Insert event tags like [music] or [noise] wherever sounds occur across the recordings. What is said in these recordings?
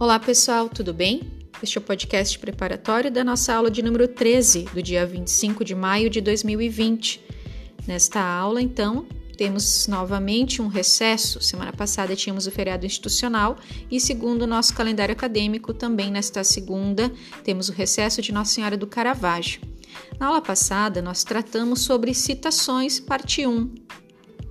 Olá pessoal, tudo bem? Este é o podcast preparatório da nossa aula de número 13, do dia 25 de maio de 2020. Nesta aula, então, temos novamente um recesso. Semana passada tínhamos o feriado institucional e, segundo o nosso calendário acadêmico, também nesta segunda temos o recesso de Nossa Senhora do Caravaggio. Na aula passada, nós tratamos sobre citações, parte 1,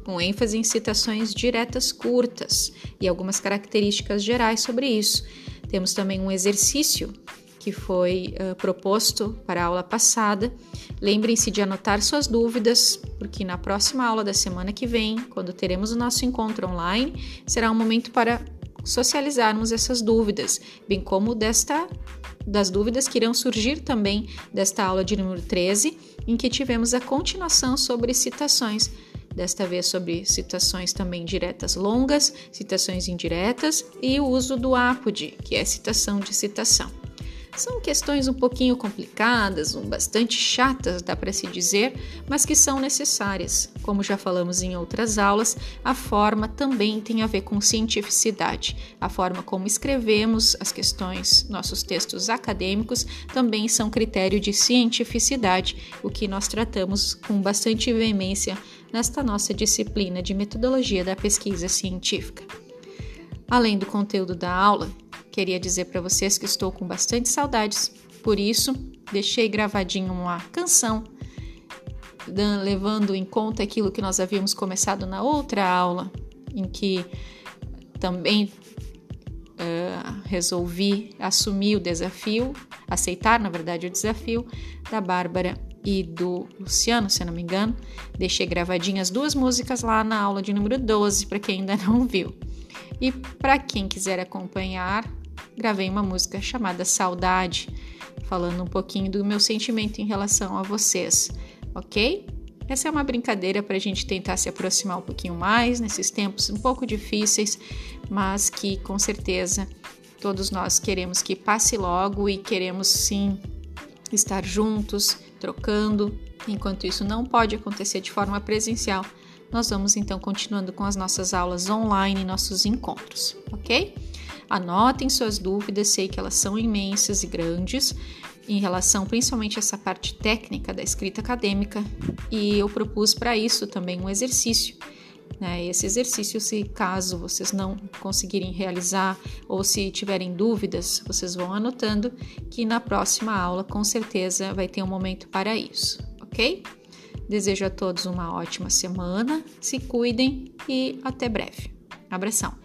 com ênfase em citações diretas curtas e algumas características gerais sobre isso. Temos também um exercício que foi uh, proposto para a aula passada. Lembrem-se de anotar suas dúvidas, porque na próxima aula da semana que vem, quando teremos o nosso encontro online, será um momento para socializarmos essas dúvidas, bem como desta das dúvidas que irão surgir também desta aula de número 13, em que tivemos a continuação sobre citações desta vez sobre citações também diretas longas, citações indiretas e o uso do apode, que é citação de citação. São questões um pouquinho complicadas, bastante chatas, dá para se dizer, mas que são necessárias. Como já falamos em outras aulas, a forma também tem a ver com cientificidade. A forma como escrevemos as questões, nossos textos acadêmicos, também são critério de cientificidade, o que nós tratamos com bastante veemência nesta nossa disciplina de metodologia da pesquisa científica. Além do conteúdo da aula, queria dizer para vocês que estou com bastante saudades, por isso deixei gravadinho uma canção levando em conta aquilo que nós havíamos começado na outra aula, em que também uh, resolvi assumir o desafio, aceitar, na verdade, o desafio da Bárbara e do Luciano, se não me engano. Deixei gravadinhas duas músicas lá na aula de número 12, para quem ainda [laughs] não viu. E para quem quiser acompanhar, gravei uma música chamada Saudade, falando um pouquinho do meu sentimento em relação a vocês, ok? Essa é uma brincadeira para a gente tentar se aproximar um pouquinho mais nesses tempos um pouco difíceis, mas que com certeza todos nós queremos que passe logo e queremos sim estar juntos, trocando. Enquanto isso não pode acontecer de forma presencial, nós vamos então continuando com as nossas aulas online, nossos encontros, ok? Anotem suas dúvidas, sei que elas são imensas e grandes em relação principalmente a essa parte técnica da escrita acadêmica, e eu propus para isso também um exercício né? Esse exercício, se caso vocês não conseguirem realizar ou se tiverem dúvidas, vocês vão anotando que na próxima aula com certeza vai ter um momento para isso, ok? Desejo a todos uma ótima semana, se cuidem e até breve. Abração!